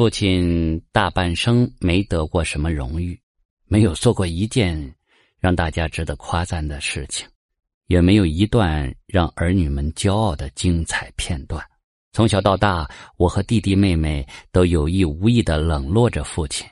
父亲大半生没得过什么荣誉，没有做过一件让大家值得夸赞的事情，也没有一段让儿女们骄傲的精彩片段。从小到大，我和弟弟妹妹都有意无意的冷落着父亲，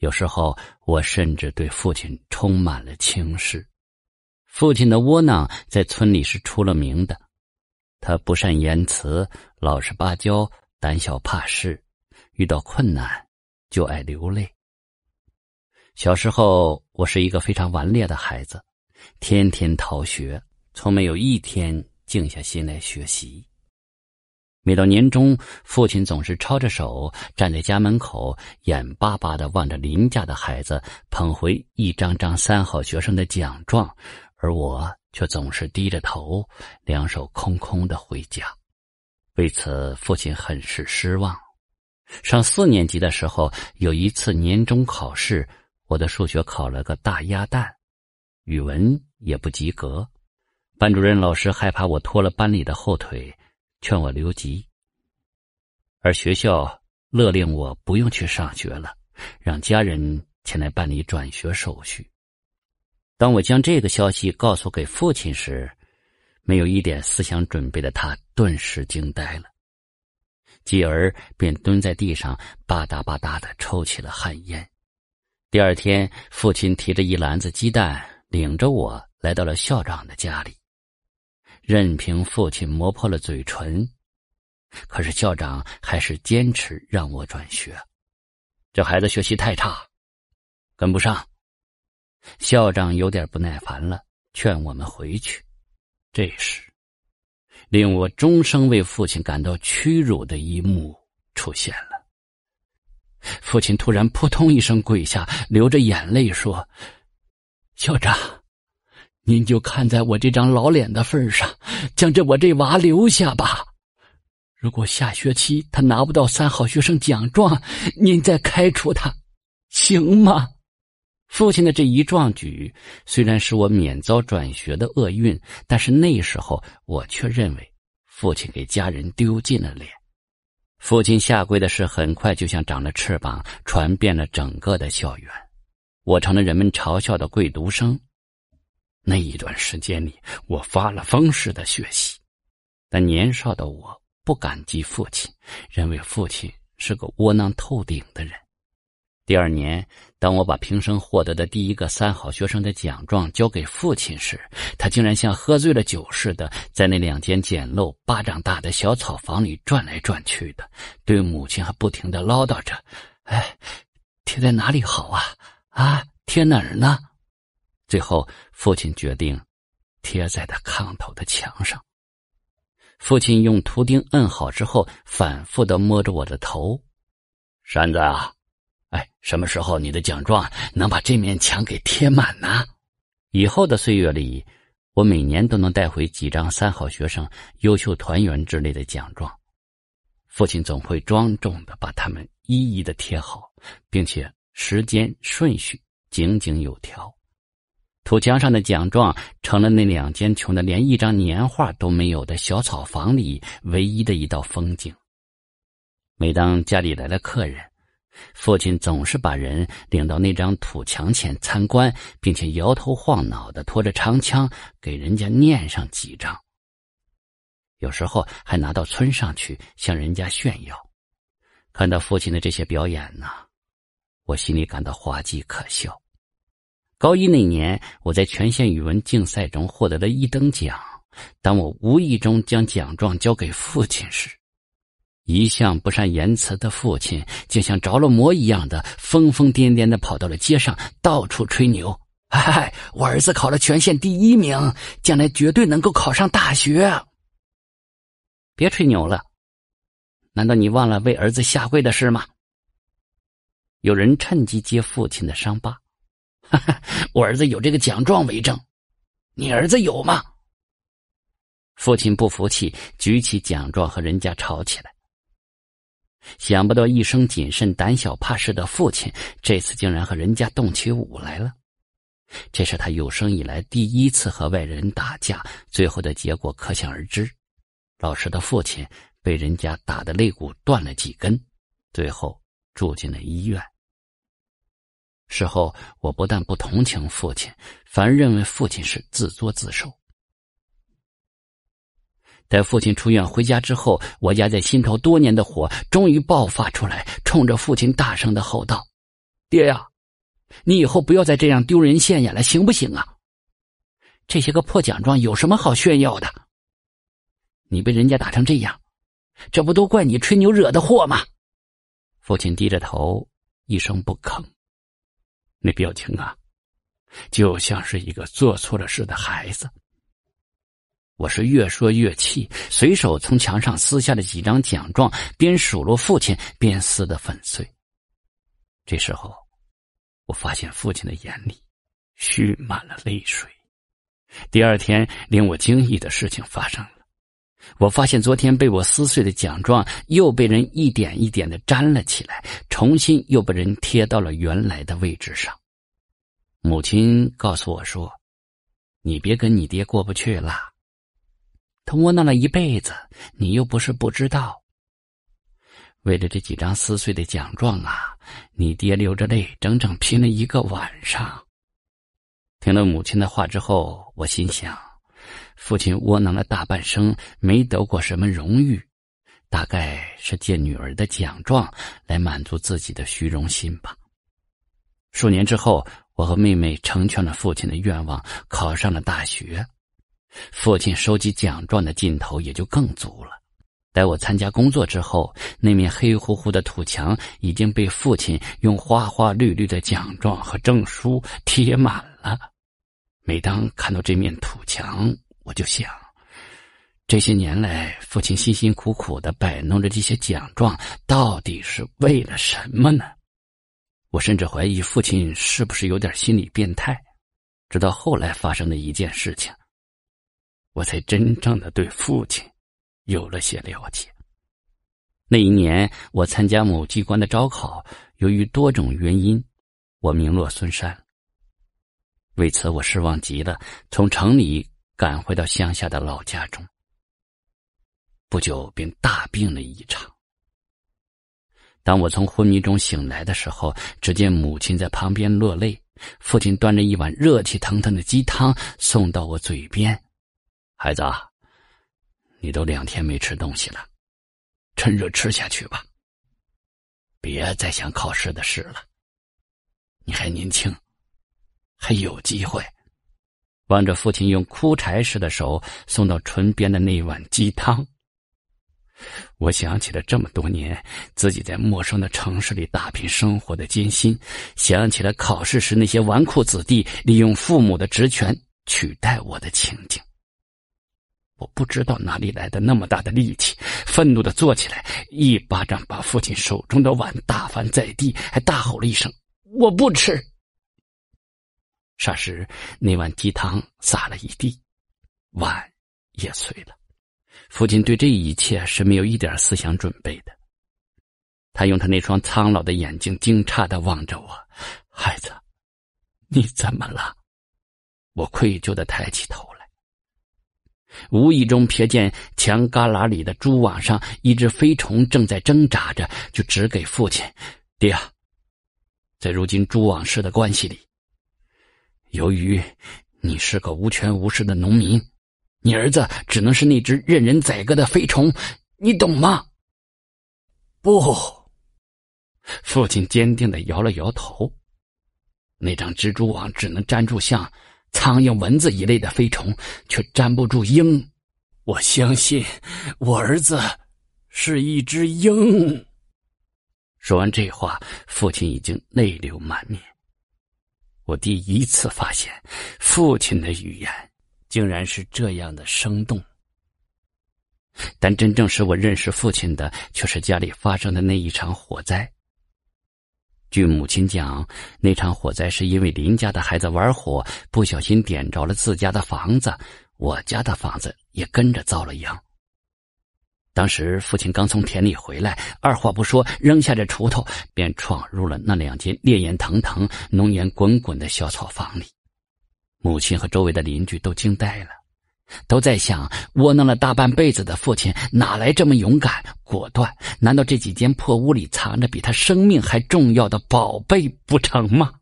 有时候我甚至对父亲充满了轻视。父亲的窝囊在村里是出了名的，他不善言辞，老实巴交，胆小怕事。遇到困难就爱流泪。小时候，我是一个非常顽劣的孩子，天天逃学，从没有一天静下心来学习。每到年终，父亲总是抄着手站在家门口，眼巴巴的望着邻家的孩子捧回一张张三好学生的奖状，而我却总是低着头，两手空空的回家。为此，父亲很是失望。上四年级的时候，有一次年终考试，我的数学考了个大鸭蛋，语文也不及格。班主任老师害怕我拖了班里的后腿，劝我留级。而学校勒令我不用去上学了，让家人前来办理转学手续。当我将这个消息告诉给父亲时，没有一点思想准备的他顿时惊呆了。继而便蹲在地上吧嗒吧嗒的抽起了旱烟。第二天，父亲提着一篮子鸡蛋，领着我来到了校长的家里。任凭父亲磨破了嘴唇，可是校长还是坚持让我转学。这孩子学习太差，跟不上。校长有点不耐烦了，劝我们回去。这时。令我终生为父亲感到屈辱的一幕出现了。父亲突然扑通一声跪下，流着眼泪说：“校长，您就看在我这张老脸的份上，将这我这娃留下吧。如果下学期他拿不到三好学生奖状，您再开除他，行吗？”父亲的这一壮举，虽然使我免遭转学的厄运，但是那时候我却认为，父亲给家人丢尽了脸。父亲下跪的事很快就像长了翅膀，传遍了整个的校园，我成了人们嘲笑的跪读生。那一段时间里，我发了疯似的学习，但年少的我不感激父亲，认为父亲是个窝囊透顶的人。第二年，当我把平生获得的第一个三好学生的奖状交给父亲时，他竟然像喝醉了酒似的，在那两间简陋、巴掌大的小草房里转来转去的，对母亲还不停的唠叨着：“哎，贴在哪里好啊？啊，贴哪儿呢？”最后，父亲决定贴在他炕头的墙上。父亲用图钉摁好之后，反复的摸着我的头：“山子啊。”哎，什么时候你的奖状能把这面墙给贴满呢？以后的岁月里，我每年都能带回几张三好学生、优秀团员之类的奖状。父亲总会庄重的把它们一一的贴好，并且时间顺序井井有条。土墙上的奖状成了那两间穷的连一张年画都没有的小草房里唯一的一道风景。每当家里来了客人，父亲总是把人领到那张土墙前参观，并且摇头晃脑的拖着长枪给人家念上几张。有时候还拿到村上去向人家炫耀。看到父亲的这些表演呢，我心里感到滑稽可笑。高一那年，我在全县语文竞赛中获得了一等奖。当我无意中将奖状交给父亲时，一向不善言辞的父亲，竟像着了魔一样的疯疯癫癫的跑到了街上，到处吹牛：“嗨，我儿子考了全县第一名，将来绝对能够考上大学。”别吹牛了，难道你忘了为儿子下跪的事吗？有人趁机揭父亲的伤疤：“哈哈，我儿子有这个奖状为证，你儿子有吗？”父亲不服气，举起奖状和人家吵起来。想不到一生谨慎、胆小怕事的父亲，这次竟然和人家动起武来了。这是他有生以来第一次和外人打架，最后的结果可想而知。老实的父亲被人家打的肋骨断了几根，最后住进了医院。事后，我不但不同情父亲，反而认为父亲是自作自受。待父亲出院回家之后，我压在心头多年的火终于爆发出来，冲着父亲大声的吼道：“爹呀，你以后不要再这样丢人现眼了，行不行啊？这些个破奖状有什么好炫耀的？你被人家打成这样，这不都怪你吹牛惹的祸吗？”父亲低着头，一声不吭。那表情啊，就像是一个做错了事的孩子。我是越说越气，随手从墙上撕下了几张奖状，边数落父亲，边撕得粉碎。这时候，我发现父亲的眼里蓄满了泪水。第二天，令我惊异的事情发生了。我发现昨天被我撕碎的奖状又被人一点一点的粘了起来，重新又被人贴到了原来的位置上。母亲告诉我说：“你别跟你爹过不去了，他窝囊了一辈子，你又不是不知道。为了这几张撕碎的奖状啊，你爹流着泪整整拼了一个晚上。”听了母亲的话之后，我心想。父亲窝囊了大半生，没得过什么荣誉，大概是借女儿的奖状来满足自己的虚荣心吧。数年之后，我和妹妹成全了父亲的愿望，考上了大学。父亲收集奖状的劲头也就更足了。待我参加工作之后，那面黑乎乎的土墙已经被父亲用花花绿绿的奖状和证书贴满了。每当看到这面土墙，我就想，这些年来，父亲辛辛苦苦的摆弄着这些奖状，到底是为了什么呢？我甚至怀疑父亲是不是有点心理变态。直到后来发生的一件事情，我才真正的对父亲有了些了解。那一年，我参加某机关的招考，由于多种原因，我名落孙山。为此，我失望极了，从城里。赶回到乡下的老家中，不久便大病了一场。当我从昏迷中醒来的时候，只见母亲在旁边落泪，父亲端着一碗热气腾腾的鸡汤送到我嘴边：“孩子，你都两天没吃东西了，趁热吃下去吧，别再想考试的事了。你还年轻，还有机会。”望着父亲用枯柴似的手送到唇边的那碗鸡汤，我想起了这么多年自己在陌生的城市里打拼生活的艰辛，想起了考试时那些纨绔子弟利用父母的职权取代我的情景。我不知道哪里来的那么大的力气，愤怒的坐起来，一巴掌把父亲手中的碗打翻在地，还大吼了一声：“我不吃！”霎时，那碗鸡汤洒了一地，碗也碎了。父亲对这一切是没有一点思想准备的。他用他那双苍老的眼睛惊诧的望着我：“孩子，你怎么了？”我愧疚的抬起头，无意中瞥见墙旮旯里的蛛网上一只飞虫正在挣扎着，就指给父亲：“爹啊，在如今蛛网式的关系里。”由于你是个无权无势的农民，你儿子只能是那只任人宰割的飞虫，你懂吗？不，父亲坚定的摇了摇头。那张蜘蛛网只能粘住像苍蝇、蚊子一类的飞虫，却粘不住鹰。我相信我儿子是一只鹰。说完这话，父亲已经泪流满面。我第一次发现，父亲的语言竟然是这样的生动。但真正使我认识父亲的，却是家里发生的那一场火灾。据母亲讲，那场火灾是因为邻家的孩子玩火，不小心点着了自家的房子，我家的房子也跟着遭了殃。当时父亲刚从田里回来，二话不说，扔下这锄头，便闯入了那两间烈焰腾腾、浓烟滚滚的小草房里。母亲和周围的邻居都惊呆了，都在想窝囊了大半辈子的父亲哪来这么勇敢果断？难道这几间破屋里藏着比他生命还重要的宝贝不成吗？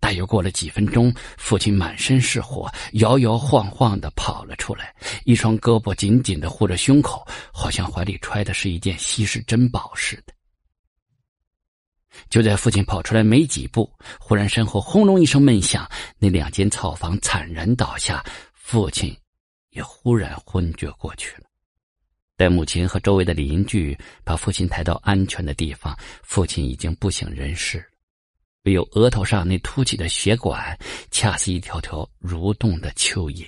大约过了几分钟，父亲满身是火，摇摇晃晃的跑了出来，一双胳膊紧紧的护着胸口，好像怀里揣的是一件稀世珍宝似的。就在父亲跑出来没几步，忽然身后轰隆一声闷响，那两间草房惨然倒下，父亲也忽然昏厥过去了。待母亲和周围的邻居把父亲抬到安全的地方，父亲已经不省人事。唯有额头上那凸起的血管，恰似一条条蠕动的蚯蚓。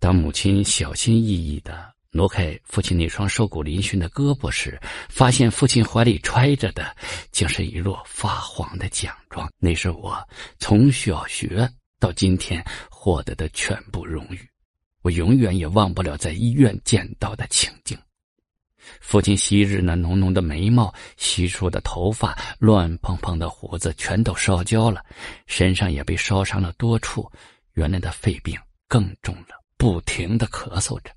当母亲小心翼翼的挪开父亲那双瘦骨嶙峋的胳膊时，发现父亲怀里揣着的，竟是一摞发黄的奖状。那是我从小学到今天获得的全部荣誉，我永远也忘不了在医院见到的情景。父亲昔日那浓浓的眉毛、稀疏的头发、乱蓬蓬的胡子，全都烧焦了，身上也被烧伤了多处。原来的肺病更重了，不停的咳嗽着。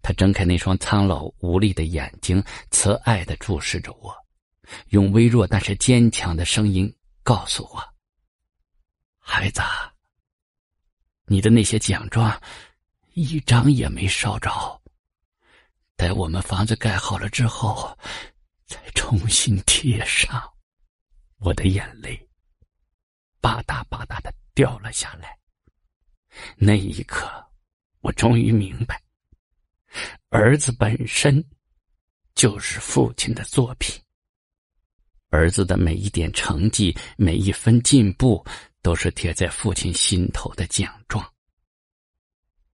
他睁开那双苍老无力的眼睛，慈爱的注视着我，用微弱但是坚强的声音告诉我：“孩子，你的那些奖状，一张也没烧着。”待我们房子盖好了之后，再重新贴上。我的眼泪吧嗒吧嗒的掉了下来。那一刻，我终于明白，儿子本身就是父亲的作品。儿子的每一点成绩，每一分进步，都是贴在父亲心头的奖状。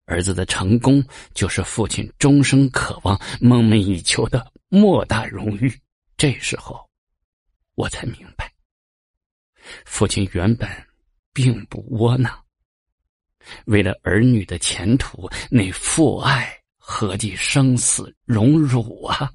儿子的成功，就是父亲终生渴望、梦寐以求的莫大荣誉。这时候，我才明白，父亲原本并不窝囊。为了儿女的前途，那父爱何计生死荣辱啊！